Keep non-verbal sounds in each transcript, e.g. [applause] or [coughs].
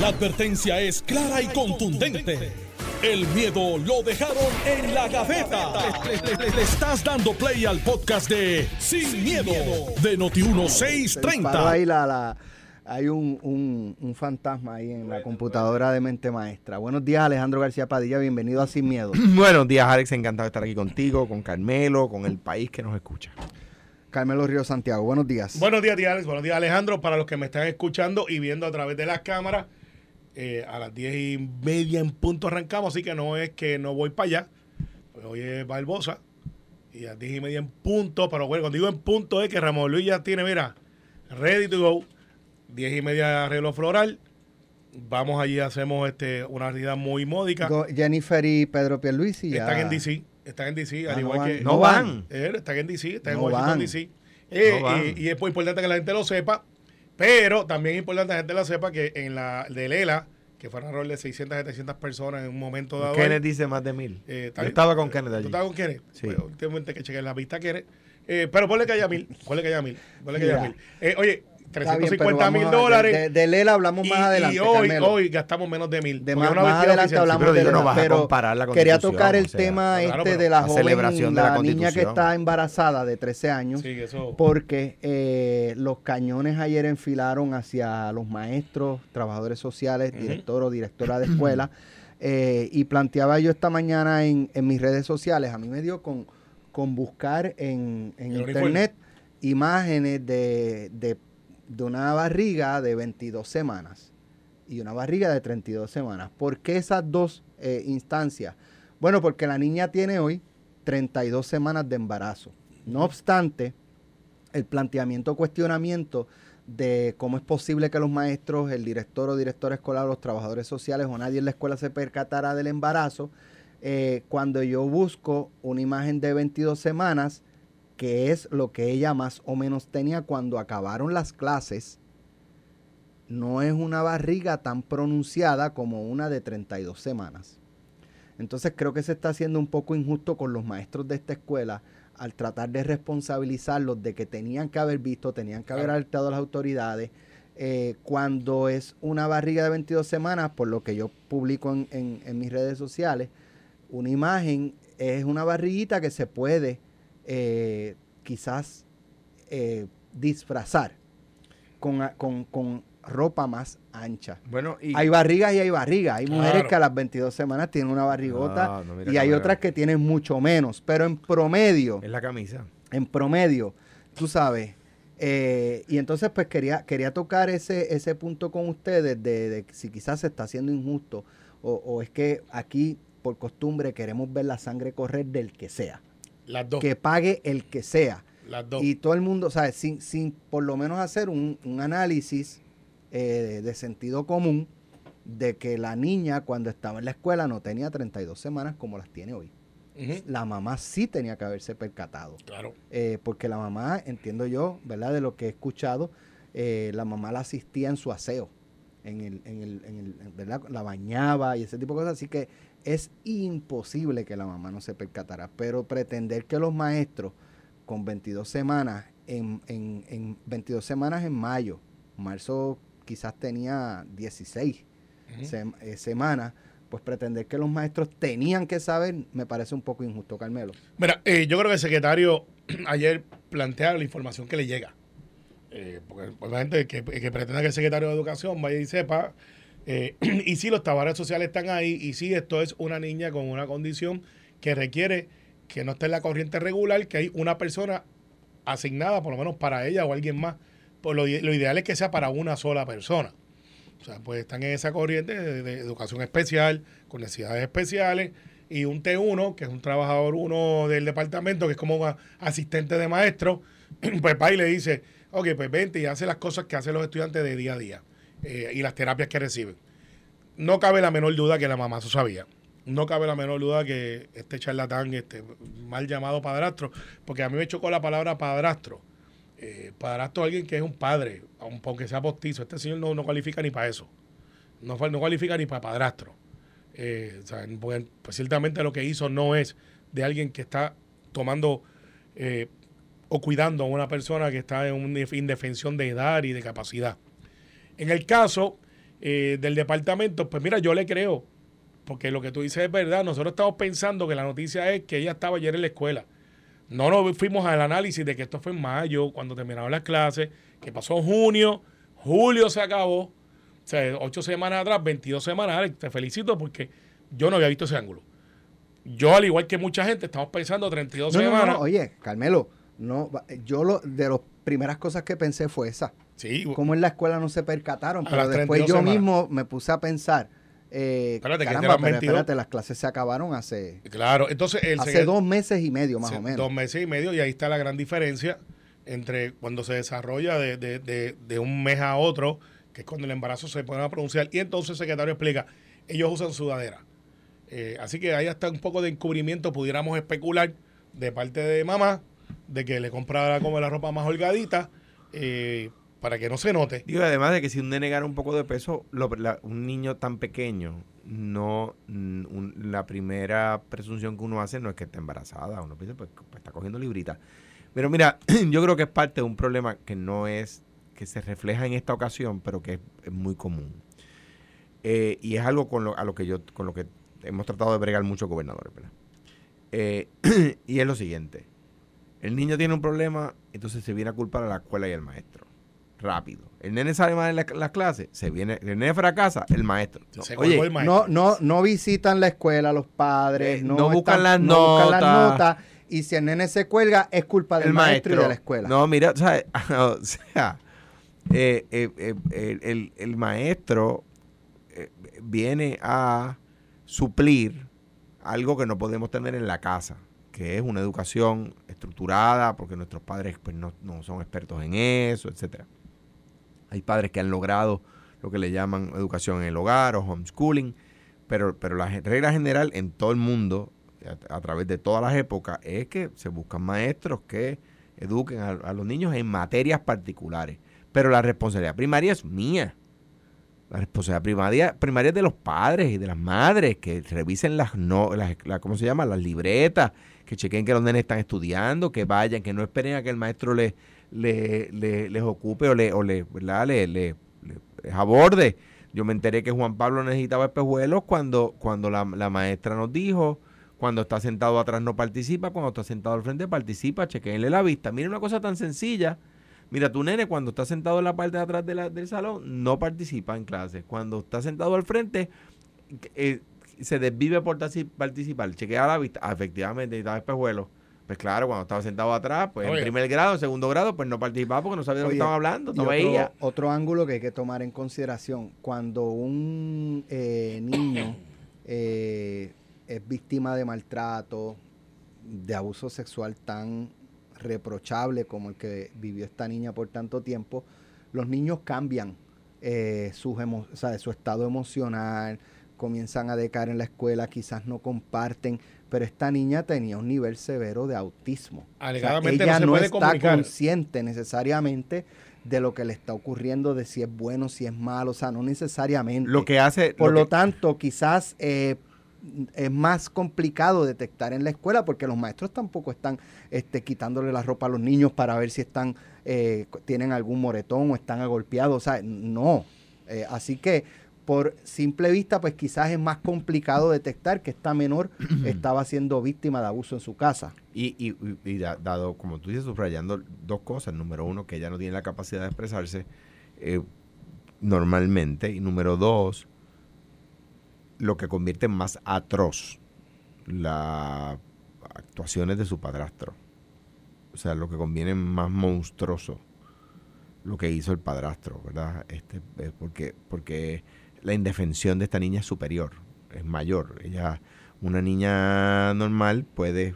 La advertencia es clara y contundente. El miedo lo dejaron en la gaveta. Le, le- le estás dando play al podcast de Sin, miedo, de Disparó Noti1630. ahí la, la- hay un, un- un fantasma ahí en la computadora de mente maestra. Buenos días, Alejandro García Padilla. Bienvenido a Sin Miedo. [clears throat] Buenos días, Alex. Encantado de estar aquí contigo, con Carmelo, con el país que nos escucha. Carmelo Río Santiago. Buenos días. Buenos días, tía Alex. Buenos días, Alejandro. Para los que me están escuchando y viendo a través de las cámaras, eh, a las diez y media en punto arrancamos, así que no es que no voy para allá. Pues hoy es Barbosa y a las diez y media en punto, pero bueno, cuando digo en punto es que Ramón Luis ya tiene, mira, ready to go. Diez y media arreglo floral. Vamos allí, hacemos este una realidad muy módica. Go- Jennifer y Pedro Pierluisi ya. Están en DC, están en DC, Ah, al no igual van. que... No van. Eh, están en DC, están No en Washington van. DC. Eh, No y, y es muy importante que la gente lo sepa, pero también es importante que la gente lo sepa que en la de Lela, que fue un error de 600, 700 personas en un momento dado. Kenneth dice más de mil. eh, Yo estaba con Kenneth ¿Tú allí. estabas con Kenneth? Sí. Pues, últimamente que chequeé la vista Kenneth. Eh, pero ponle que haya mil, ponle que haya mil, ponle que haya mil. Eh, oye, 350 mil dólares. De, de- hablamos y, más adelante. y hoy, Carmelo. hoy gastamos menos de mil. De más, una más adelante oficial, hablamos pero de no Lela, vas a pero comparar la quería tocar el o sea, tema claro, este pero de la, la joven, celebración de la la niña que está embarazada de 13 años. Sí, eso. Porque eh, los cañones ayer enfilaron hacia los maestros, trabajadores sociales, director o directora de escuela. [clears throat] eh, y planteaba yo esta mañana en, en mis redes sociales, a mí me dio con, con buscar en, en internet imágenes de, de, de una barriga de 22 semanas y una barriga de 32 semanas. ¿Por qué esas dos eh, instancias? Bueno, porque la niña tiene hoy 32 semanas de embarazo. No obstante, el planteamiento, cuestionamiento de cómo es posible que los maestros, el director o directora escolar, los trabajadores sociales o nadie en la escuela se percatara del embarazo, eh, cuando yo busco una imagen de 22 semanas, que es lo que ella más o menos tenía cuando acabaron las clases, no es una barriga tan pronunciada como una de 32 semanas. Entonces creo que se está haciendo un poco injusto con los maestros de esta escuela al tratar de responsabilizarlos de que tenían que haber visto, tenían que haber alertado a las autoridades. eh, cuando es una barriga de 22 semanas, por lo que yo publico en, en- en mis redes sociales, una imagen es una barriguita que se puede eh, quizás eh, disfrazar con, con- con ropa más ancha. Bueno, y Hay barrigas y hay barrigas. Hay mujeres Claro. que a las 22 semanas tienen una barrigota Ah, no, y hay otras que tienen mucho menos. Pero en promedio, es la camisa. en promedio, tú sabes. eh, y entonces pues quería, quería tocar ese, ese punto con ustedes de, de si quizás se está haciendo injusto o, o es que aquí por costumbre queremos ver la sangre correr del que sea. Las dos. Que pague el que sea. Las dos. Y todo el mundo, ¿sabes? Sin, sin por lo menos hacer un, un análisis eh, de sentido común de que la niña cuando estaba en la escuela no tenía 32 semanas como las tiene hoy. La mamá sí tenía que haberse percatado. Claro. eh, porque la mamá, entiendo yo, ¿verdad? De lo que he escuchado, eh, la mamá la asistía en su aseo. En el, en el, en el- ¿verdad? La bañaba y ese tipo de cosas. Así que es imposible que la mamá no se percatara. Pero pretender que los maestros con 22 semanas, en, en, en 22 semanas en mayo, marzo quizás tenía 16 Ujú. sem- eh, semanas, pues pretender que los maestros tenían que saber me parece un poco injusto, Carmelo. Mira, eh, yo creo que el secretario [clears throat] ayer plantea la información que le llega. Eh, porque obviamente que, que pretenda que el secretario de Educación vaya y sepa. eh, [clears throat] y si los trabajadores sociales están ahí, y si esto es una niña con una condición que requiere que no esté en la corriente regular, que hay una persona asignada, por lo menos para ella o alguien más. Pues lo, ideal es que sea para una sola persona. O sea, pues están en esa corriente de, educación especial, con necesidades especiales, y un T1, que es un trabajador uno del departamento, que es como asistente de maestro, [clears throat] pues va y le dice, ok, pues vente y hace las cosas que hacen los estudiantes de día a día eh, y las terapias que reciben. No cabe la menor duda que la mamá eso sabía. No cabe la menor duda que este charlatán, este mal llamado padrastro, porque a mí me chocó la palabra padrastro. Eh, padrastro es alguien que es un padre, aun- aunque sea postizo. Este señor no, no cualifica ni para eso. No, no cualifica ni para padrastro. Eh, o sea, pues, ciertamente lo que hizo no es de alguien que está tomando o cuidando a una persona que está en una indefensión de edad y de capacidad. En el caso, eh, del departamento, pues mira, yo le creo, porque lo que tú dices es verdad. Nosotros estamos pensando que la noticia es que ella estaba ayer en la escuela. No nos fuimos al análisis de que esto fue en mayo, cuando terminaron las clases, que pasó junio, julio se acabó, o sea, ocho semanas atrás, 22 semanas. Te felicito porque yo no había visto ese ángulo. Yo, al igual que mucha gente, estamos pensando 32 No, no, no, semanas. no, oye, Carmelo, no, yo lo, de las primeras cosas que pensé fue esa. Sí, Como en la escuela no se percataron, pero después 32 yo semanas. mismo me puse a pensar, eh, Espérate, que caramba, te las pero 22. espérate, las clases se acabaron hace, claro. Entonces, el hace secret- dos meses y medio más Sí, o menos. Dos meses y medio y ahí está la gran diferencia entre cuando se desarrolla de, de- de- de un mes a otro, que es cuando el embarazo se pone a pronunciar. Y entonces el secretario explica, ellos usan sudadera. Eh, así que ahí hasta un poco de encubrimiento pudiéramos especular de parte de mamá, de que le comprara como la ropa más holgadita, eh, para que no se note. Digo, además de que si un nene un poco de peso, un niño tan pequeño, no mm, la primera presunción que uno hace no es que esté embarazada. Uno piensa, pues, pues, está cogiendo librita. Pero mira, [clears throat] yo creo que es parte de un problema que no es, que se refleja en esta ocasión, pero que es, es muy común. Eh, y es algo con lo, a lo que yo, con lo que hemos tratado de bregar muchos gobernadores, ¿verdad? Eh, [clears throat] y es lo siguiente. El niño tiene un problema, entonces se viene a culpar a la escuela y al maestro. Rápido. El nene sale mal en la- las clases, se viene, el nene fracasa, el maestro. No, Se oye, el maestro. No, no, no visitan la escuela los padres, Eh, no, no buscan las no buscan las notas. notas, y si el nene se cuelga es culpa del el maestro, maestro. y de la escuela. No, mira, o sea, [laughs] o sea, eh, eh, eh, el, el- el maestro eh, viene a suplir algo que no podemos tener en la casa, que es una educación estructurada, porque nuestros padres pues, no, no son expertos en eso, etcétera. Hay padres que han logrado lo que le llaman educación en el hogar o homeschooling, pero, pero la regla general en todo el mundo, a, través de todas las épocas, es que se buscan maestros que eduquen a, a los niños en materias particulares. Pero la responsabilidad primaria es mía. La responsabilidad primaria, primaria es de los padres y de las madres, que revisen las, no, las, la- ¿cómo se llama? Las libretas, que chequen que los nenes están estudiando, que vayan, que no esperen a que el maestro le, le- le- les ocupe o le, o le, ¿verdad? le- les aborde. Yo me enteré que Juan Pablo necesitaba espejuelos cuando, cuando la, la maestra nos dijo, cuando está sentado atrás no participa, cuando está sentado al frente participa, chequenle la vista. Mira una cosa tan sencilla. Mira, tu nene cuando está sentado en la parte de atrás de la- del salón no participa en clases. Cuando está sentado al frente eh, se desvive por participar. Chequea la vista. Ah, efectivamente, necesitaba espejuelos. Pues claro, cuando estaba sentado atrás, pues Oye. en primer grado, en segundo grado, pues no participaba porque no sabía de lo que estaban hablando, no otro, veía. otro ángulo que hay que tomar en consideración, cuando un eh, niño [coughs] eh, es víctima de maltrato, de abuso sexual tan reprochable como el que vivió esta niña por tanto tiempo, los niños cambian eh, sus emo- o sea, su estado emocional, comienzan a decaer en la escuela, quizás no comparten, pero esta niña tenía un nivel severo de autismo. O sea, Alegadamente ella no se no puede está comunicar. consciente necesariamente de lo que le está ocurriendo, de si es bueno, si es malo, o sea, no necesariamente. Lo que hace. Por lo, que- tanto, quizás eh, es más complicado detectar en la escuela porque los maestros tampoco están este, quitándole la ropa a los niños para ver si están eh, tienen algún moretón o están agolpeados. O sea, no. Eh, así que por simple vista, pues quizás es más complicado detectar que esta menor [clears throat] estaba siendo víctima de abuso en su casa. Y, y, y- y da- dado, como tú dices, subrayando dos cosas. Número uno, que ella no tiene la capacidad de expresarse eh, normalmente. Y número dos, lo que convierte en más atroz las actuaciones de su padrastro. O sea, lo que conviene en más monstruoso lo que hizo el padrastro, ¿verdad? Este, porque, porque la indefensión de esta niña es superior, es mayor. Ella, una niña normal puede,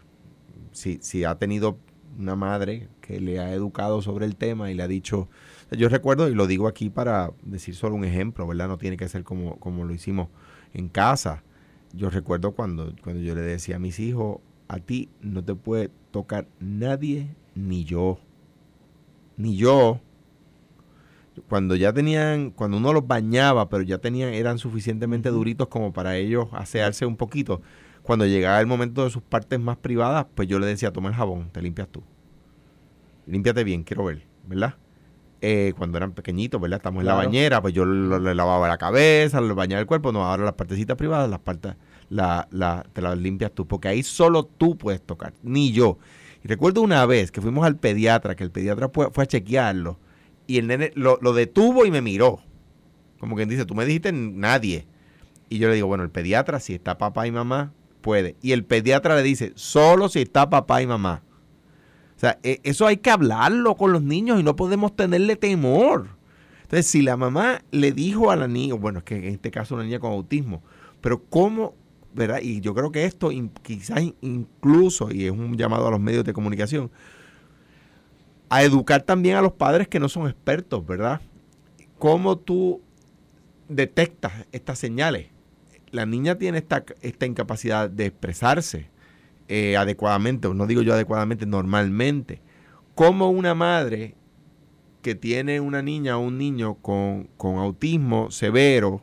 si, si ha tenido una madre que le ha educado sobre el tema y le ha dicho, yo recuerdo, y lo digo aquí para decir solo un ejemplo, ¿verdad? No tiene que ser como, como lo hicimos en casa. Yo recuerdo cuando, cuando yo le decía a mis hijos, a ti no te puede tocar nadie, ni yo. Ni yo. Cuando ya tenían, cuando uno los bañaba, pero ya tenían, eran suficientemente duritos como para ellos asearse un poquito. Cuando llegaba el momento de sus partes más privadas, pues yo le decía, toma el jabón, te limpias tú. Límpiate bien, quiero ver, ¿verdad? eh, cuando eran pequeñitos, ¿verdad? Estamos en la bañera, pues yo le lavaba la cabeza, le bañaba el cuerpo, no, ahora las partecitas privadas, las partes, la, la- te las limpias tú, porque ahí solo tú puedes tocar, ni yo. Y recuerdo una vez que fuimos al pediatra, que el pediatra fue, fue a chequearlo, y el nene lo, detuvo y me miró. Como quien dice, tú me dijiste nadie. Y yo le digo, bueno, el pediatra, si está papá y mamá, puede. Y el pediatra le dice, solo si está papá y mamá. O sea, e- eso hay que hablarlo con los niños y no podemos tenerle temor. Entonces, si la mamá le dijo a la niña, bueno, es que en este caso una niña con autismo, pero cómo, ¿verdad? Y yo creo que esto quizás in- incluso, y es un llamado a los medios de comunicación, a educar también a los padres que no son expertos, ¿verdad? ¿Cómo tú detectas estas señales? La niña tiene esta, esta incapacidad de expresarse eh, adecuadamente, o no digo yo adecuadamente, normalmente. ¿Cómo una madre que tiene una niña o un niño con, con autismo severo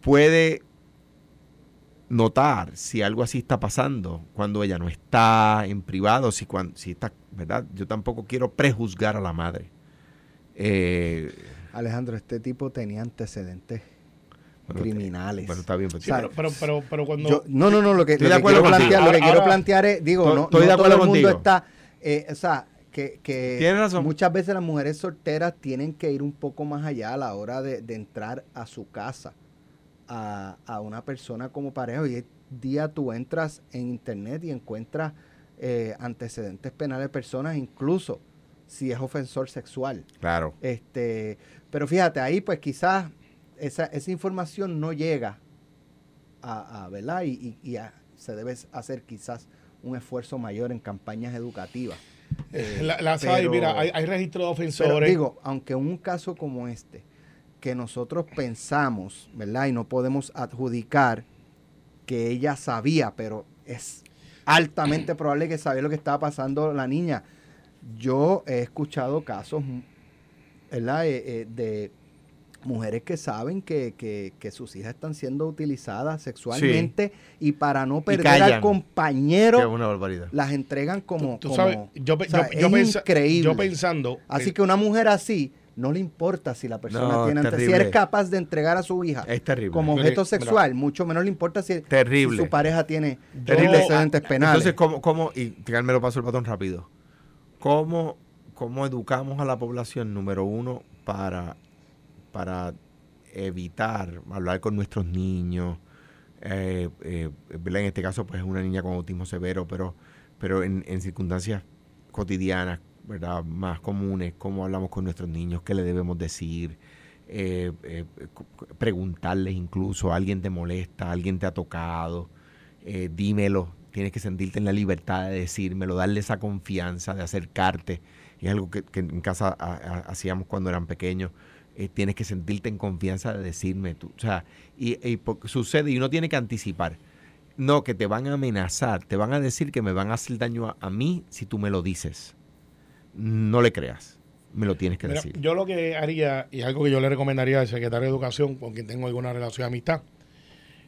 puede notar si algo así está pasando cuando ella no está en privado, si, cuan- si está, ¿verdad? Yo tampoco quiero prejuzgar a la madre. Eh, Alejandro, este tipo tenía antecedentes bueno, criminales. Bueno, está bien. pues, Sí, pero, pero, pero, pero cuando... Yo- no, no, no, lo que, Estoy lo de que acuerdo quiero plantear, lo que Ahora- quiero plantear es, digo, Estoy- no, estoy no de todo acuerdo el mundo contigo. está, eh, o sea, que, que Tienes razón. muchas veces las mujeres solteras tienen que ir un poco más allá a la hora de, de entrar a su casa, a, a una persona como pareja. Hoy día tú entras en internet y encuentras eh, antecedentes penales de personas, incluso si es ofensor sexual. Claro. Este, pero fíjate, ahí pues quizás esa, esa información no llega a, a, ¿verdad? Y, y- y a- se debe hacer quizás un esfuerzo mayor en campañas educativas. Eh, la- las hay, mira, hay, hay registro de pero ofensores. digo, aunque un caso como este, que nosotros pensamos, ¿verdad? Y no podemos adjudicar que ella sabía, pero es altamente [clears throat] probable que sabía lo que estaba pasando la niña. Yo he escuchado casos, ¿verdad? Eh, eh, de mujeres que saben que, que- que sus hijas están siendo utilizadas sexualmente y para no perder al compañero una barbaridad. las entregan como, Tú como- sabes, yo, pe- o sea, yo- yo es pensa- increíble. yo pensando... Así que una mujer así no le importa si la persona No, tiene ante- si eres capaz de entregar a su hija Es terrible. como objeto mira. sexual, mucho menos le importa si, Terrible. si su pareja tiene Terrible. antecedentes penales. Entonces, ¿cómo, cómo y me lo paso el batón rápido, ¿cómo, cómo educamos a la población, número uno, para, para evitar hablar con nuestros niños? Eh, eh. En este caso, pues es una niña con autismo severo, pero, pero en, en circunstancias cotidianas, ¿verdad? Más comunes, cómo hablamos con nuestros niños, qué le debemos decir, eh, eh, preguntarles incluso, alguien te molesta, alguien te ha tocado, eh, dímelo, tienes que sentirte en la libertad de decírmelo, darle esa confianza de acercarte. Y es algo que, que en casa hacíamos cuando eran pequeños. Tienes que sentirte en confianza de decirme tú. O sea, y, y sucede y uno tiene que anticipar. No, que te van a amenazar, te van a decir que me van a hacer daño a, a mí si tú me lo dices. No le creas, me lo tienes que Mira, decir. yo lo que haría, y algo que yo le recomendaría al secretario de Educación, con quien tengo alguna relación de amistad,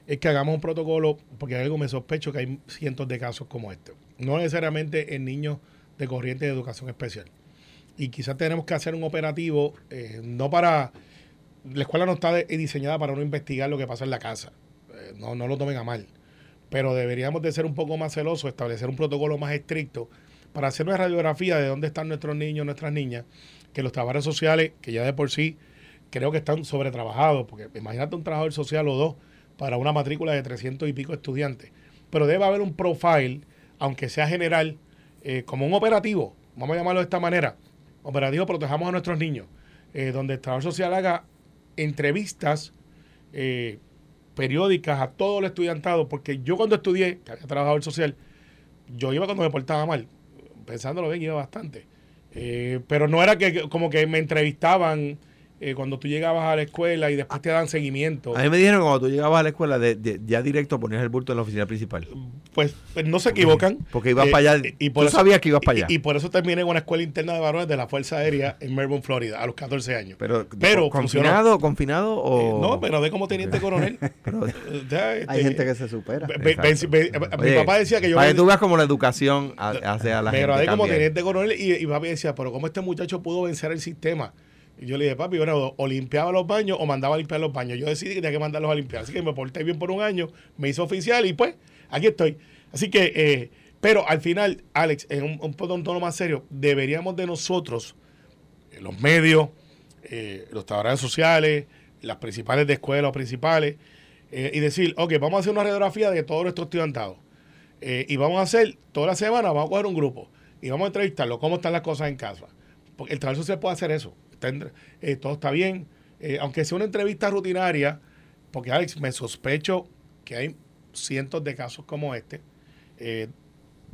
es que hagamos un protocolo, porque algo me sospecho que hay cientos de casos como este. No necesariamente en niños de corriente de educación especial. Y quizás tenemos que hacer un operativo, eh, no para... La escuela no está de- diseñada para no investigar lo que pasa en la casa. Eh, no, no lo tomen a mal. Pero deberíamos de ser un poco más celosos, establecer un protocolo más estricto para hacer una radiografía de dónde están nuestros niños, nuestras niñas, que los trabajadores sociales, que ya de por sí creo que están sobretrabajados, porque imagínate un trabajador social o dos para una matrícula de 300 y pico estudiantes. Pero debe haber un profile, aunque sea general, eh, como un operativo, vamos a llamarlo de esta manera, operativo protejamos a nuestros niños, eh, donde el trabajador social haga entrevistas eh, periódicas a todo el estudiantado, porque yo cuando estudié, que había trabajador social, yo iba cuando me portaba mal, pensándolo bien, iba bastante. Eh, pero no era que como que me entrevistaban eh, cuando tú llegabas a la escuela y después te dan seguimiento. A mí me dijeron cuando tú llegabas a la escuela, de, de- ya directo ponías el bulto en la oficina principal. Pues, pues no se equivocan. Porque ibas Eh, para allá. y tú sabías que ibas para allá. Y, y por eso terminé en una escuela interna de varones de la Fuerza Aérea en Melbourne, Florida, a los 14 años. pero, pero ¿confinado, confinado Eh, o...? no, pero de como teniente coronel. [laughs] Pero- Eh, Hay este, gente que se supera. ve- ve- ve- ve- mi papá decía que yo... Para que tú veas como la educación ha- hace a la pero gente ahí como cambiar. teniente coronel y, y papi decía, pero ¿cómo este muchacho pudo vencer el sistema? Yo le dije, papi, bueno, o, limpiaba los baños o mandaba a limpiar los baños. Yo decidí que tenía que mandarlos a limpiar. Así que me porté bien por un año, me hizo oficial y pues, aquí estoy. Así que, eh, pero al final, Alex, en un, un, un tono más serio, deberíamos de nosotros, eh, los medios, eh, los trabajadores sociales, las principales de escuelas principales, y decir, ok, vamos a hacer una radiografía de todos nuestros estudiantados. Y vamos a hacer, toda la semana, vamos a coger un grupo y vamos a entrevistarlo, cómo están las cosas en casa. Porque el trabajo social puede hacer eso. Eh, todo está bien. Eh, aunque sea una entrevista rutinaria, porque Alex, me sospecho que hay cientos de casos como este. Eh,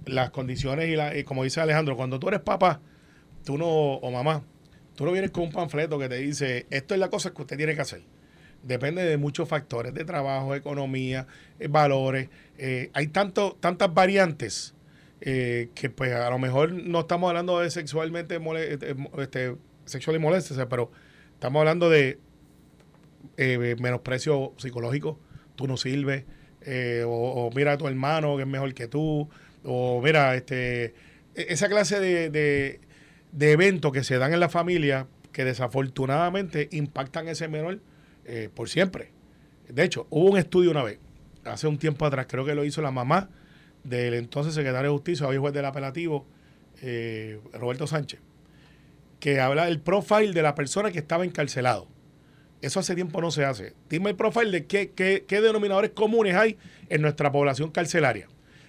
las condiciones y, la, y como dice Alejandro, cuando tú eres papá, tú no, o mamá, tú no vienes con un panfleto que te dice, esto es la cosa que usted tiene que hacer. Depende de muchos factores, de trabajo, economía, valores. Hay tanto, tantas variantes eh, que pues a lo mejor no estamos hablando de sexualmente mole- este, este, sexual y molestia, pero estamos hablando de eh, menosprecio psicológico, tú no sirves, eh, o, o mira a tu hermano que es mejor que tú, o mira, este, e- esa clase de, de, eventos que se dan en la familia que desafortunadamente impactan a ese menor eh, por siempre. De hecho, hubo un estudio una vez, hace un tiempo atrás, creo que lo hizo la mamá del entonces secretario de Justicia, hoy juez del apelativo, Roberto Sánchez, que habla del profile de la persona que estaba encarcelado. Eso hace tiempo no se hace. Dime el profile de qué, qué- qué denominadores comunes hay en nuestra población carcelaria.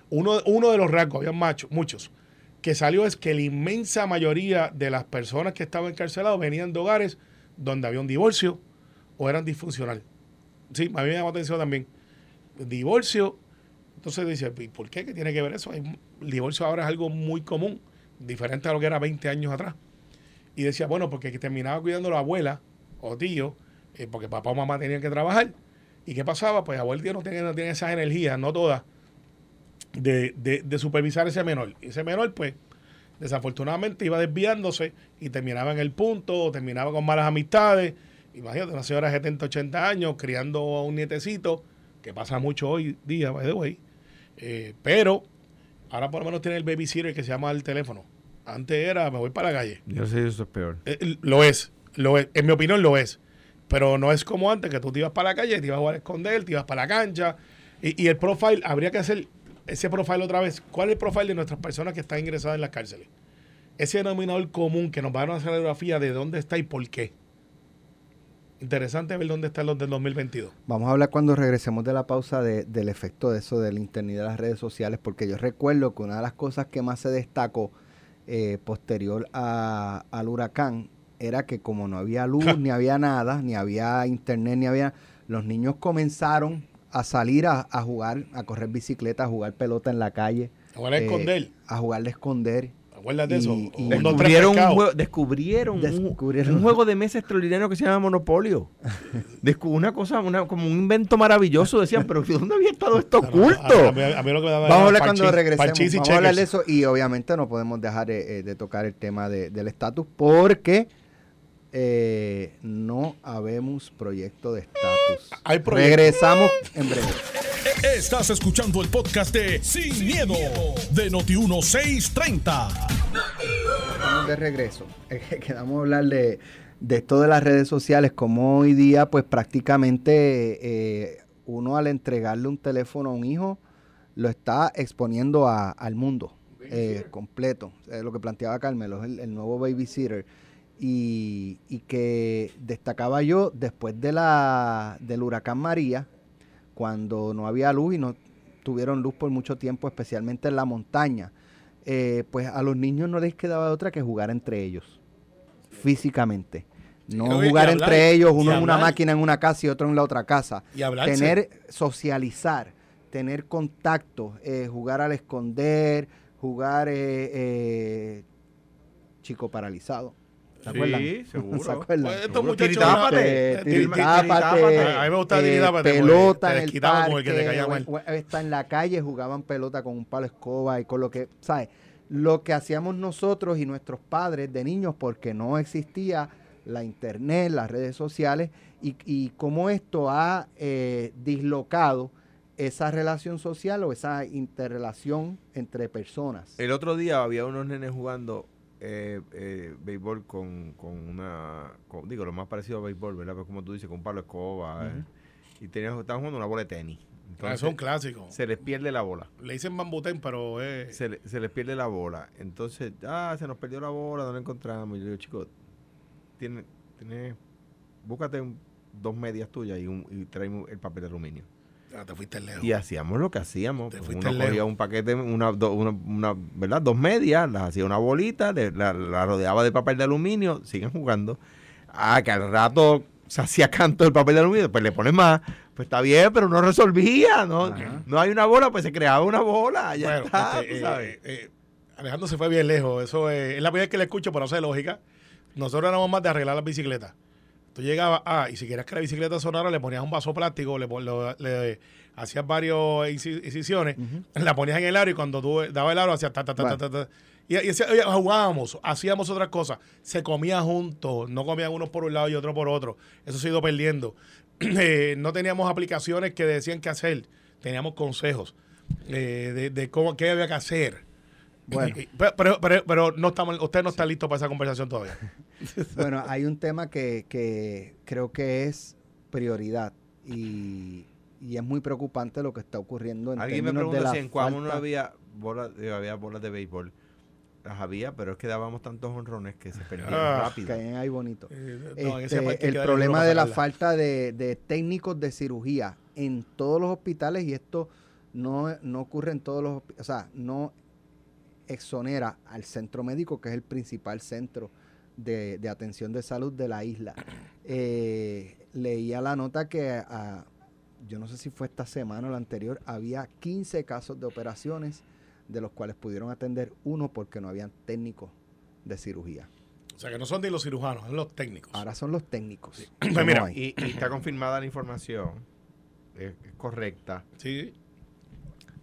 Uno, uno de los rasgos, había muchos, que salió es que la inmensa mayoría de las personas que estaban encarcelados venían de hogares donde había un divorcio o eran disfuncional. Sí, a mí me llamó la atención también. Divorcio. Entonces dice, ¿y por qué? ¿Qué tiene que ver eso? El divorcio ahora es algo muy común, diferente a lo que era 20 años atrás. Y decía, bueno, porque terminaba cuidando a la abuela o tío, eh, porque papá o mamá tenían que trabajar. ¿Y qué pasaba? Pues abuelo y tío no tienen, no tienen esas energías, no todas, de, de, de supervisar ese menor. Y ese menor, pues, desafortunadamente iba desviándose y terminaba en el punto, terminaba con malas amistades. Imagínate, una señora de 70, 80 años criando a un nietecito, que pasa mucho hoy día, by the way. Eh, pero ahora por lo menos tiene el babysitter que se llama al teléfono. Antes era, me voy para la calle. Yo sé si eso es peor. Eh, lo es, lo es. En mi opinión lo es. Pero no es como antes, que tú te ibas para la calle, te ibas a jugar a esconder, te ibas para la cancha. Y, y el profile, habría que hacer ese profile otra vez. ¿Cuál es el profile de nuestras personas que están ingresadas en las cárceles? Ese denominador común que nos van a hacer la radiografía de dónde está y por qué. Interesante ver dónde están los del 2022. Vamos a hablar cuando regresemos de la pausa de- del efecto de eso del internet y de las redes sociales, porque yo recuerdo que una de las cosas que más se destacó eh, posterior a- al huracán era que como no había [laughs] luz, ni había nada, ni había internet, ni había... Los niños comenzaron a salir a, a jugar, a correr bicicleta, a jugar pelota en la calle. Ahora eh, esconder. A jugar de esconder. Acuérdate de eso. y- y- Un, Descubrieron, un juego, descubrieron, un- Descubrieron. Un, juego de mesa extraordinario que se llama Monopolio. [laughs] Descu- una cosa, una, como un invento maravilloso. Decían, pero ¿dónde había estado esto oculto? Vamos a hablar cuando regresemos. Vamos a hablar de eso y obviamente no podemos dejar eh, eh, de tocar el tema de- del estatus porque eh, no habemos proyecto de estatus. Regresamos en breve. Estás escuchando el podcast de Sin, miedo, de Noti1630. Estamos de regreso. [laughs] Quedamos a hablar de, esto de las redes sociales, como hoy día, pues prácticamente eh, uno al entregarle un teléfono a un hijo, lo está exponiendo al mundo eh, completo. Eh, lo que planteaba Carmelo, el, el nuevo babysitter. Y, y que destacaba yo después de la, del huracán María, cuando no había luz y no tuvieron luz por mucho tiempo, especialmente en la montaña eh, pues a los niños no les quedaba otra que jugar entre ellos, físicamente. No jugar hablar, entre ellos, uno en una máquina en una casa y otro en la otra casa. Y hablarse. Tener, socializar, tener contacto, eh, jugar al esconder, jugar eh, eh, chico paralizado. ¿Se acuerdan? Sí, [laughs] seguro. ¿Se acuerdan? Pues estos muchachos Tiritápate. Eh, tiritápate. A mí me gusta eh, tiritápate, porque pelota te en el con el que te parque, caía mal. está en la calle, jugaban pelota con un palo escoba y con lo que, ¿sabes? Lo que hacíamos nosotros y nuestros padres de niños porque no existía la internet, las redes sociales y, y cómo esto ha eh, dislocado esa relación social o esa interrelación entre personas. El otro día había unos nenes jugando eh, eh, béisbol con, con una. con- digo, lo más parecido a béisbol, ¿verdad? Pues como tú dices, con de escoba. eh, y tenían, estaban jugando una bola de tenis. Ah, Entonces, eso es un clásico. se les pierde la bola. Le dicen bambutén, pero es... Se, le- se les pierde la bola. Entonces, ah, se nos perdió la bola, no la encontramos. Y yo digo, chicos, tiene, tiene, búscate un- dos medias tuyas y, un, y trae el papel de aluminio. Ah, te fuiste lejos. Y hacíamos lo que hacíamos. Te Pues uno lejos. cogía un paquete, una, do- una, una, ¿verdad? Dos medias, las hacía una bolita, le- la, la rodeaba de papel de aluminio, siguen jugando. Ah, que al rato se hacía canto el papel de aluminio, pues le pones más. Pues está bien, pero no resolvía, ¿no? Ajá. No hay una bola, pues se creaba una bola, ya Bueno, está, este, eh, sabes. eh, Alejandro se fue bien lejos. Eso eh, es la primera vez que le escucho, pero no sé lógica. Nosotros éramos más de arreglar las bicicletas. Tú llegabas, ah, y si querías que la bicicleta sonara, le ponías un vaso plástico, le, le hacías varias inci- incisiones, la ponías en el aro y cuando tú dabas el aro hacías ta, ta, ta, Bueno. ta, ta, ta. Y, y hacía- jugábamos, hacíamos otras cosas. Se comía juntos, no comían unos por un lado y otro por otro. Eso se ha ido perdiendo. [clears throat] Eh, no teníamos aplicaciones que decían qué hacer, teníamos consejos eh, de, de cómo, qué había que hacer. Bueno. Pero, pero, pero- pero no estamos, usted no está listo para esa conversación todavía. [laughs] [laughs] Bueno, hay un tema que, que creo que es prioridad y, y es muy preocupante lo que está ocurriendo en Alguien me pregunta si en Cuamo no falta- había bolas, eh, había bolas de béisbol. Las había, pero es que dábamos tantos honrones que se perdían Ah, rápido. caen ahí bonito. Eh, no, Este, el problema de la falta de, de técnicos de cirugía en todos los hospitales y esto no, no ocurre en todos los hospi- o sea, no exonera al centro médico que es el principal centro de, de atención de salud de la isla. [clears throat] Eh, leía la nota que yo no sé si fue esta semana o la anterior, había 15 casos de operaciones de los cuales pudieron atender uno porque no habían técnicos de cirugía. O sea, que no son ni los cirujanos, son los técnicos. Ahora son los técnicos. [clears throat] Pues mira. Y, y está confirmada la información. Es, es correcta. Sí,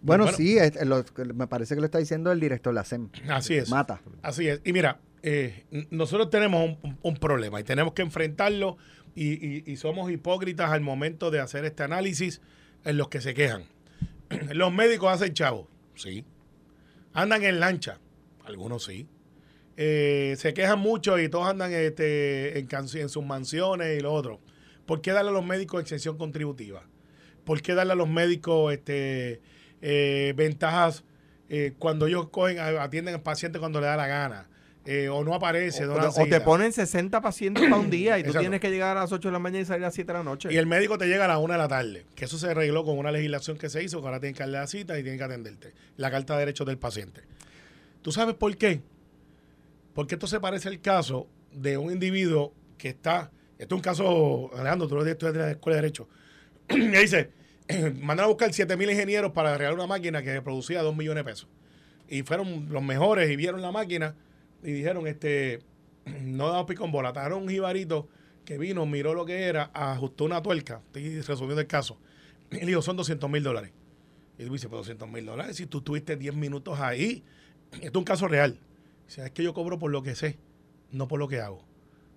Bueno, Bueno. sí, es- lo- me parece que lo está diciendo el director de la SEM. así es. Mata. Así es. Y mira, eh, nosotros tenemos un, problema y tenemos que enfrentarlo y, somos hipócritas al momento de hacer este análisis en los que se quejan. [clears throat] Los médicos hacen chavos, sí. Andan en lancha, algunos sí. Eh, se quejan mucho y todos andan este, en, sus mansiones y lo otro. ¿Por qué darle a los médicos exención contributiva? ¿Por qué darle a los médicos este, eh, ventajas eh, cuando ellos cogen, atienden al paciente cuando le da la gana? Eh, o no aparece. O, o te ponen 60 pacientes para un día y [clears throat] tú Exacto. tienes que llegar a las 8 de la mañana y salir a las 7 de la noche. Y el médico te llega a las 1 de la tarde. Que eso se arregló con una legislación que se hizo, que ahora tienen que darle la cita y tienen que atenderte. La carta de derechos del paciente. ¿Tú sabes por qué? Porque esto se parece al caso de un individuo que está. Esto es un caso, Alejandro, tú lo estudias de la Escuela de Derecho. [clears throat] y dice: [clears throat] mandaron a buscar 7 mil ingenieros para arreglar una máquina que producía 2 millones de pesos. Y fueron los mejores y vieron la máquina y dijeron: este [clears throat] No damos pico en bola. Trajeron un jibarito que vino, miró lo que era, ajustó una tuerca. Estoy resumiendo el caso. [clears throat] Y le dijo: Son 200 mil dólares. Y tú dices: Pero 200 mil dólares, si tú tuviste 10 minutos ahí. [clears throat] Esto es un caso real. Dice, es que yo cobro por lo que sé, no por lo que hago.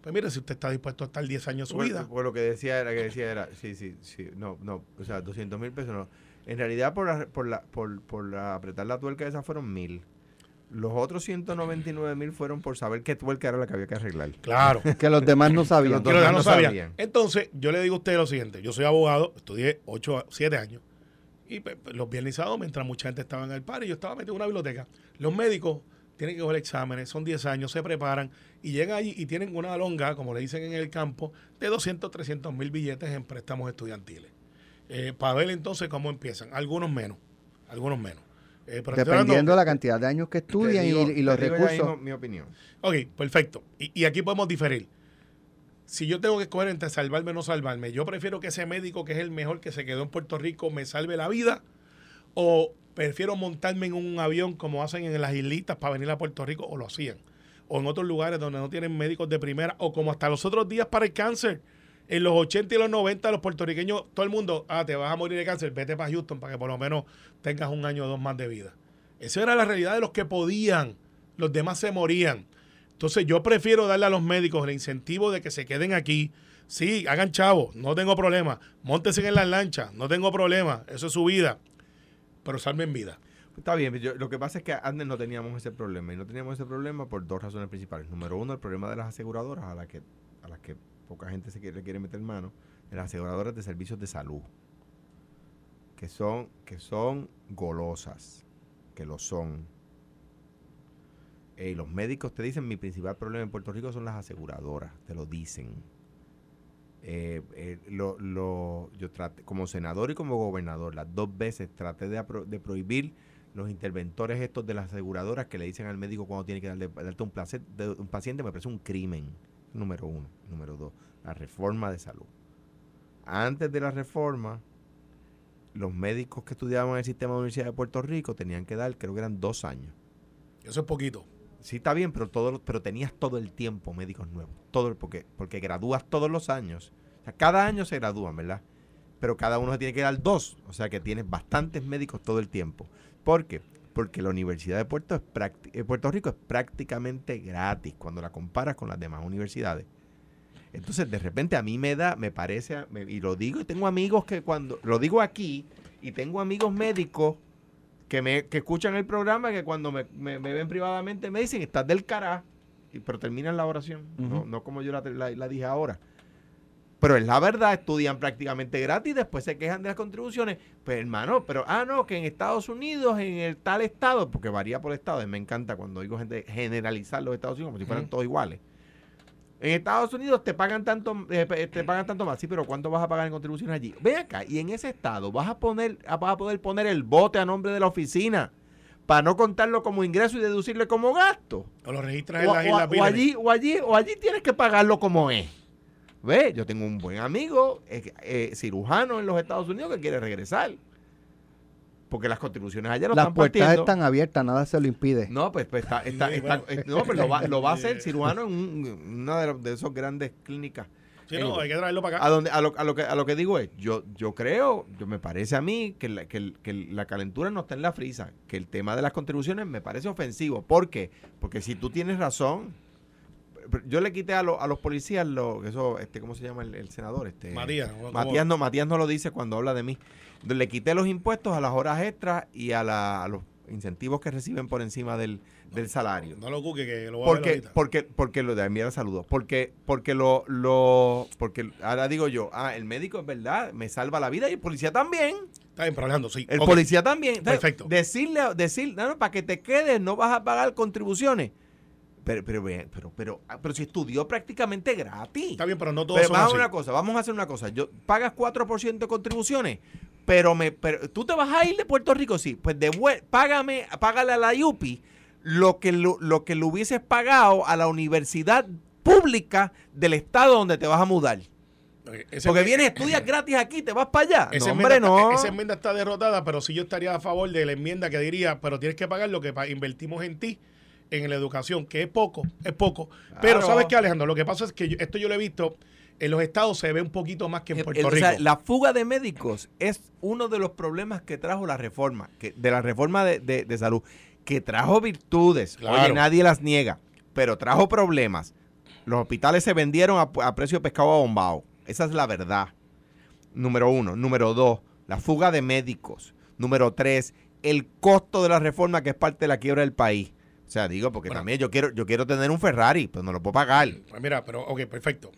Pues mire, si usted está dispuesto a estar 10 años su Pues- vida. pues lo que decía era que decía era, sí, sí, sí, no, no, o sea, 200 mil pesos no. En realidad por, la- por, la, por, por la- apretar la tuerca esa fueron mil. Los otros 199 mil fueron por saber qué tuerca era la que había que arreglar. Claro. [laughs] Que los demás no sabían. los que los demás no sabían. sabían. Entonces, yo le digo a usted lo siguiente. Yo soy abogado, estudié 8, 7 años. Y los viernes y sábados, mientras mucha gente estaba en el par, y yo estaba metido en una biblioteca. Los médicos tienen que coger exámenes, son 10 años, se preparan y llegan allí y tienen una longa, como le dicen en el campo, de 200, 300 mil billetes en préstamos estudiantiles. Eh, para ver entonces cómo empiezan. Algunos menos, algunos menos. Eh, Dependiendo de la cantidad de años que estudian y- los recursos. mi opinión. Ok, perfecto. Y, y aquí podemos diferir. Si yo tengo que escoger entre salvarme o no salvarme, yo prefiero que ese médico que es el mejor que se quedó en Puerto Rico me salve la vida o prefiero montarme en un avión como hacen en las islitas para venir a Puerto Rico o lo hacían. o en otros lugares donde no tienen médicos de primera, o como hasta los otros días para el cáncer. En los 80 y los 90 los puertorriqueños, todo el mundo, ah, te vas a morir de cáncer, vete para Houston para que por lo menos tengas un año o dos más de vida. Esa era la realidad de los que podían, los demás se morían. Entonces yo prefiero darle a los médicos el incentivo de que se queden aquí. Sí, hagan chavo, no tengo problema. Móntense en las lanchas, no tengo problema. Eso es su vida. Pero salven vida. Está bien, lo que pasa es que antes no teníamos ese problema y no teníamos ese problema por dos razones principales. Número uno, el problema de las aseguradoras a las que, a las que poca gente se quiere, le quiere meter mano, de las aseguradoras de servicios de salud, que son, que son golosas, que lo son. Eh, los médicos te dicen, mi principal problema en Puerto Rico son las aseguradoras, te lo dicen. Eh, eh, lo, lo- yo traté, como senador y como gobernador, las dos veces traté de, de prohibir los interventores estos de las aseguradoras que le dicen al médico cuando tiene que darle, darte un, placer, de un paciente, me parece un crimen. Número uno. Número dos, la reforma de salud. Antes de la reforma, los médicos que estudiaban en el sistema de la Universidad de Puerto Rico tenían que dar, creo que eran dos años. Eso es poquito. Sí, está bien, pero todo, pero tenías todo el tiempo médicos nuevos. Todo el, porque, porque gradúas todos los años. O sea, cada año se gradúan, ¿verdad? Pero cada uno se tiene que dar dos. O sea que tienes bastantes médicos todo el tiempo. ¿Por qué? Porque la Universidad de Puerto, es prácti- eh, Puerto Rico es prácticamente gratis cuando la comparas con las demás universidades. Entonces, de repente a mí me da, me parece, me- y lo digo, y tengo amigos que cuando, lo digo aquí, y tengo amigos médicos que me que escuchan el programa que cuando me, me- me ven privadamente me dicen estás del cara y pero terminan la oración. No, no como yo la, la- la dije ahora pero es la verdad estudian prácticamente gratis después se quejan de las contribuciones pues hermano pero ah no que en Estados Unidos en el tal estado porque varía por estado y me encanta cuando oigo gente generalizar los Estados Unidos como si fueran todos iguales en Estados Unidos te pagan tanto eh, te pagan tanto más, sí, pero ¿cuánto vas a pagar en contribuciones allí? Ven acá, y en ese estado vas a poner vas a poder poner el bote a nombre de la oficina para no contarlo como ingreso y deducirle como gasto. O lo registras en las o- Islas o allí o allí o allí tienes que pagarlo como es. Ve, yo tengo un buen amigo eh, eh, cirujano en los Estados Unidos que quiere regresar. Porque las contribuciones allá lo Las están puertas partiendo. están abiertas, nada se lo impide. No, pues, pues está, está- está- [laughs] eh, no, pero lo va, lo va a hacer cirujano en un- una de, los- de esos grandes clínicas. Sí, no, Anyway. hay que traerlo para acá. A, donde, a, lo, a, lo que, a lo que digo es, yo, yo creo, yo me parece a mí que la, que, que la calentura no está en la frisa, que el tema de las contribuciones me parece ofensivo. ¿Por qué? Porque si tú tienes razón, yo le quité a, lo- a los policías lo, eso, este, ¿cómo se llama el, el senador? Este, Matías. ¿cómo- Matías no, Matías no lo dice cuando habla de mí. Le quité los impuestos a las horas extras y a, la- a los incentivos que reciben por encima del, del salario. No lo cuque, que lo voy a ver Porque, ahorita. porque, porque lo de enviar saludos. Porque, porque lo, lo, porque ahora digo yo, ah, el médico es verdad, me salva la vida y el policía también. Está bien, pero Alejandro, sí. El policía también. Perfecto. Decirle, decir, no, no, para que te quedes, no vas a pagar contribuciones. Pero, pero, pero, pero, pero, ah, pero si estudió prácticamente gratis. Está bien, pero no todos Pero son vamos a así. una cosa, vamos a hacer una cosa. Yo pagas 4% de contribuciones, pero me pero tú te vas a ir de Puerto Rico, sí. Pues devuel- págame, págale a la IUPI lo que lo, lo que le hubieses pagado a la universidad pública del estado donde te vas a mudar. Ese- Porque vienes, estudias [clears throat] gratis aquí, te vas para allá. Esa No, enmienda, no. esa enmienda está derrotada, pero sí yo estaría a favor de la enmienda que diría, pero tienes que pagar lo que invertimos en ti, en la educación, que es poco, es poco. Pero. ¿sabes qué, Alejandro? Lo que pasa es que yo- esto yo lo he visto, en los estados se ve un poquito más que en El- Puerto el- Rico. sea, la fuga de médicos es uno de los problemas que trajo la reforma, que, de la reforma de, de- de salud, que trajo virtudes. Claro. Oye, nadie las niega, pero trajo problemas. Los hospitales se vendieron a, a precio de pescado abombado. Esa es la verdad. Número uno. Número dos, la fuga de médicos. Número tres, el costo de la reforma que es parte de la quiebra del país. O sea, digo, porque Bueno. también yo quiero, yo quiero tener un Ferrari, pero no lo puedo pagar. Pues mira, pero ok, perfecto.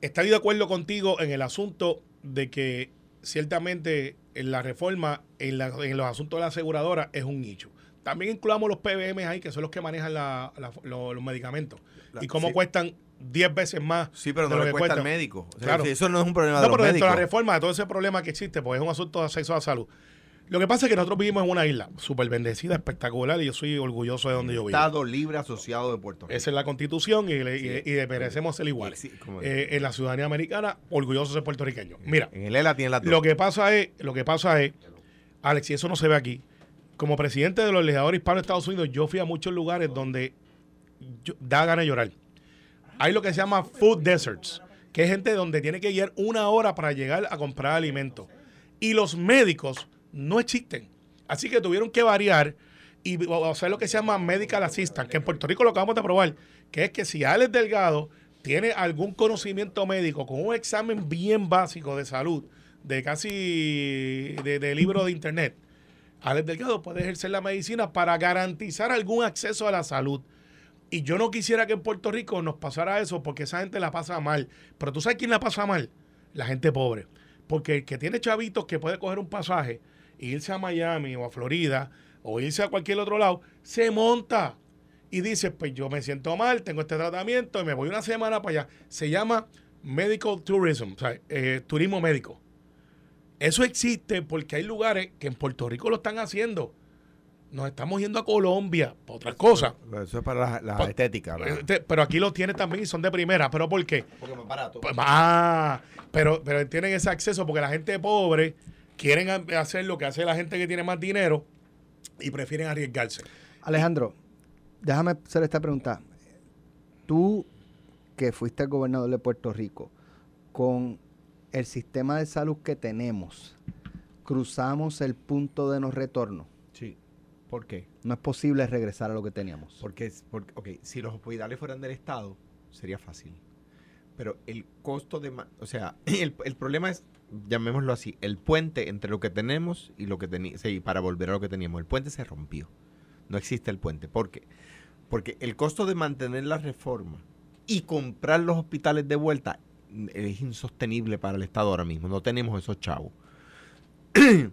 Estoy de acuerdo contigo en el asunto de que ciertamente en la reforma en, la- en los asuntos de la aseguradora es un nicho. También incluamos los PBM ahí, que son los que manejan la- la- lo- los medicamentos. Y cómo sí. cuestan 10 veces más. Sí, pero no lo le que cuesta al cuesta. médico. O sea, Claro. si eso no es un problema No, de los pero dentro de la reforma, de todo ese problema que existe, pues es un asunto de acceso a la salud. Lo que pasa es que nosotros vivimos en una isla súper bendecida, espectacular, y yo soy orgulloso de donde yo vivo. Estado Libre Asociado de Puerto Rico. Esa es la constitución y, le- Sí. y, y merecemos ser iguales. Sí, Eh, en la ciudadanía americana, orgulloso de ser puertorriqueño. Mira, En el ELA tiene la lo que pasa es, lo que pasa es, Alex, y eso no se ve aquí. Como presidente de los legisladores hispanos de Estados Unidos, yo fui a muchos lugares donde yo- da ganas de llorar. Hay lo que se llama food deserts, que es gente donde tiene que ir una hora para llegar a comprar alimentos. Y los médicos no existen. Así que tuvieron que variar y hacer lo que se llama medical assistant, que en Puerto Rico lo acabamos de probar, que es que si Alex Delgado tiene algún conocimiento médico con un examen bien básico de salud, de casi de, de libro de internet, Alex Delgado puede ejercer la medicina para garantizar algún acceso a la salud. Y yo no quisiera que en Puerto Rico nos pasara eso porque esa gente la pasa mal. Pero tú sabes quién la pasa mal? La gente pobre. Porque el que tiene chavitos que puede coger un pasaje irse a Miami o a Florida o irse a cualquier otro lado, se monta y dice, pues yo me siento mal, tengo este tratamiento y me voy una semana para allá. Se llama medical tourism, o sea, eh, turismo médico. Eso existe porque hay lugares que en Puerto Rico lo están haciendo. Nos estamos yendo a Colombia, para otras cosas. Eso es para la, la Pa- estética. ¿verdad? Este, pero aquí lo tienen también y son de primera. ¿Pero por qué? Porque más barato. Pues, ah, pero, pero tienen ese acceso porque la gente pobre quieren ha- hacer lo que hace la gente que tiene más dinero y prefieren arriesgarse. Alejandro, déjame hacer esta pregunta. Tú, que fuiste gobernador de Puerto Rico, con el sistema de salud que tenemos, cruzamos el punto de no retorno. Sí. ¿Por qué? No es posible regresar a lo que teníamos. Porque, es- porque ok, si los hospitales fueran del Estado, sería fácil. Pero el costo de... O sea, [clears throat] el, el problema es, llamémoslo así, el puente entre lo que tenemos y lo que teníamos, para volver a lo que teníamos. El puente se rompió. No existe el puente. ¿Por qué? Porque el costo de mantener la reforma y comprar los hospitales de vuelta mm, es insostenible para el Estado ahora mismo. No tenemos esos chavos. [clears throat]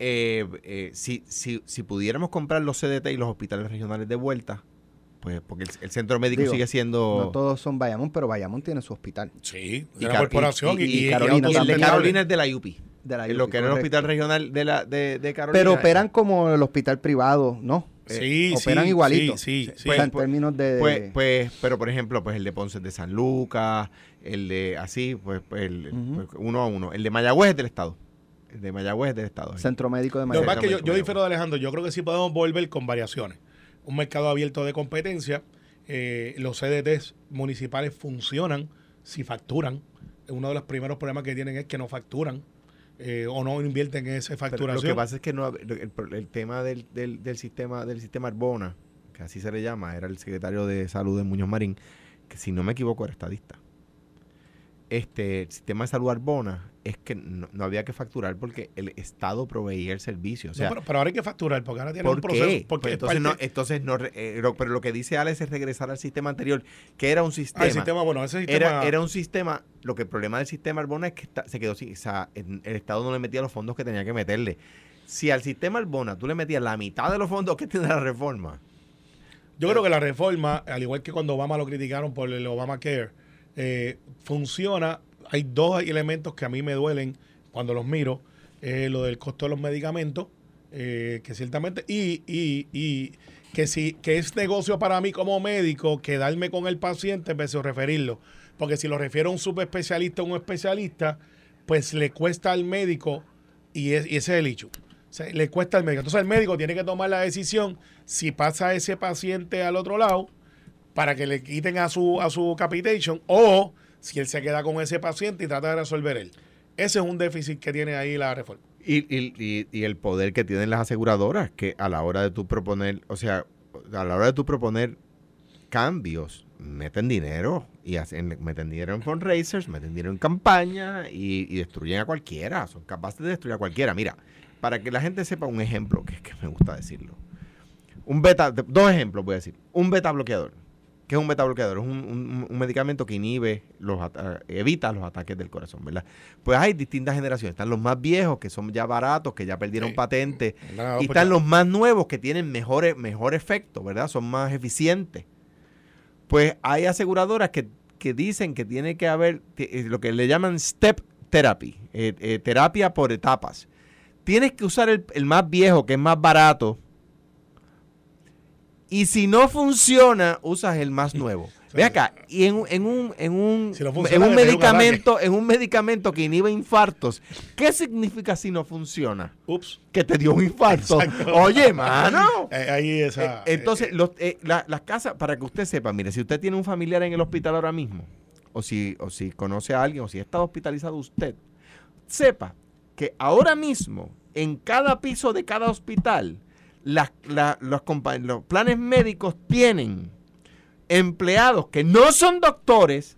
Eh, eh, si, si, si pudiéramos comprar los CDT y los hospitales regionales de vuelta, pues porque el, el centro médico Digo, sigue siendo... No todos son Bayamón, pero Bayamón tiene su hospital. Sí, y la corporación y, y- y y- y Carolina y el de. Carolina es de la UPI. De la En lo UPI, que era el hospital regional de, la, de, de Carolina. Pero operan como el hospital privado, ¿no? Sí, operan sí, igualito. Sí, sí, O sí. sea, en pues- términos de... Pues, pues, pero por ejemplo, pues el de Ponce de San Lucas, el de así, pues, pues, el- pues, uno a uno. El de Mayagüez es del Estado. El de Mayagüez es del Estado. Centro Médico de Lo que Mayagüez. pasa es que yo, yo difiero de Alejandro. Yo creo que sí podemos volver con variaciones. Un mercado abierto de competencia. eh, los CDTs municipales funcionan si facturan. Uno de los primeros problemas que tienen es que no facturan eh, o no invierten en esa Pero facturación. lo que pasa es que no, el, el tema del, del, del sistema del sistema Arbona, que así se le llama, era el secretario de salud de Muñoz Marín, que si no me equivoco era estadista. Este, el sistema de salud Arbona es que no, no había que facturar porque el Estado proveía el servicio. O No, sea, pero, pero ahora hay que facturar porque ahora tiene un ¿por proceso. qué? Porque Pues es entonces, no, entonces eh, pero lo que dice Alex es regresar al sistema anterior, que era un Ah, sistema. el sistema, bueno, ese sistema. Era, era un sistema, lo que el problema del sistema Arbona es que está- se quedó sin, o sea, el Estado no le metía los fondos que tenía que meterle. Si al sistema Arbona tú le metías la mitad de los fondos que [laughs] tiene la reforma, Yo creo que la reforma, al igual que cuando Obama lo criticaron por el Obamacare, eh, funciona. Hay dos elementos que a mí me duelen cuando los miro. eh, lo del costo de los medicamentos, eh, que ciertamente, y, y, y que si que es negocio para mí como médico quedarme con el paciente en vez de referirlo. Porque si lo refiero a un subespecialista o un especialista, pues le cuesta al médico y, es- y ese es el hecho. Le cuesta al médico. Entonces el médico tiene que tomar la decisión si pasa ese paciente al otro lado para que le quiten a su, a su capitation o si él se queda con ese paciente y trata de resolver él. Ese es un déficit que tiene ahí la reforma. y, y- y- el poder que tienen las aseguradoras, que a la hora de tú proponer, o sea, a la hora de tú proponer cambios, meten dinero y hacen, meten dinero en fundraisers, meten dinero en campaña y, y destruyen a cualquiera, son capaces de destruir a cualquiera. Mira, para que la gente sepa un ejemplo, que es que me gusta decirlo. Un beta, dos ejemplos voy a decir. Un beta bloqueador. ¿Qué es un beta bloqueador? Es un, un- un medicamento que inhibe, los evita los ataques del corazón, ¿verdad? Pues hay distintas generaciones. Están los más viejos, que son ya baratos, que ya perdieron Sí. patente. Nada, Y están los más nuevos que tienen mejores, mejor efecto, ¿verdad? Son más eficientes. Pues hay aseguradoras que, que dicen que tiene que haber eh, lo que le llaman step therapy, eh, eh, terapia por etapas. Tienes que usar el, el más viejo, que es más barato. Y si no funciona, usas el más nuevo. Ve acá, y en, un- en un, en un, Si no en funciona, un medicamento, en un medicamento que inhibe infartos, ¿qué significa si no funciona? Ups. Que te dio un infarto. Exacto. Oye, mano. [laughs] Eh, ahí esa. Eh, Entonces, eh, los- la- las casas, para que usted sepa, mire, si usted tiene un familiar en el hospital ahora mismo, o si, o si conoce a alguien, o si está hospitalizado usted, sepa que ahora mismo, en cada piso de cada hospital, las- la- los, planes médicos tienen empleados que no son doctores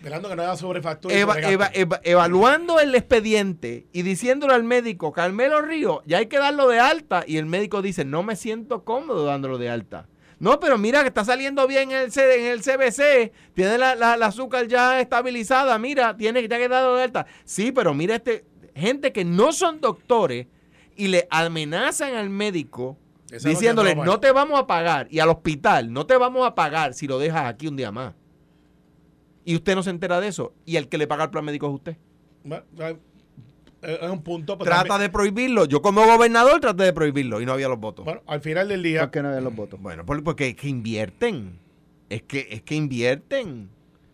velando que no haya sobrefactura. y eva- sobregasto. eva- eva- evaluando el expediente y diciéndole al médico, Carmelo Río, ya hay que darlo de alta. Y el médico dice, no me siento cómodo dándolo de alta. No, pero mira que está saliendo bien en el, en el CBC, tiene la, la- la azúcar ya estabilizada, mira, tiene ya que darlo de alta. Sí, pero mira este, gente que no son doctores y le amenazan al médico Esa no diciéndole, no te vamos a pagar, y al hospital, no te vamos a pagar si lo dejas aquí un día más. Y usted no se entera de eso. Y el que le paga el plan médico es usted. Bueno, eh, Es un punto. pero Trata también- de prohibirlo. Yo como gobernador traté de prohibirlo y no había los votos. Bueno, al final del día. ¿Por qué no había los votos? Bueno, por- porque es que invierten. Es que, es que invierten.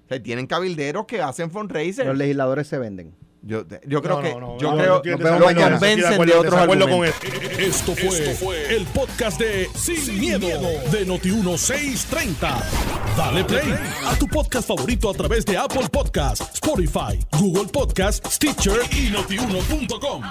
O sea, tienen cabilderos que hacen fundraisers. Los legisladores se venden. Yo, yo creo No, que no, no, yo no, creo en nos vemos de acuerdo- otros desacuerdo con argumentos. eso. Esto fue, el podcast de Sin, miedo, de Noti1630. Dale play a tu podcast favorito a través de Apple Podcasts, Spotify, Google Podcasts, Stitcher y notiuno.com.